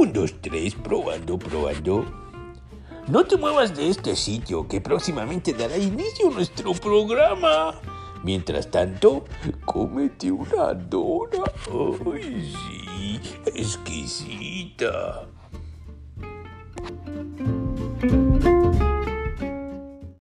Un, dos, tres, probando, probando. No te muevas de este sitio, que próximamente dará inicio a nuestro programa. Mientras tanto, cómete una dona. ¡Ay, sí! ¡Exquisita!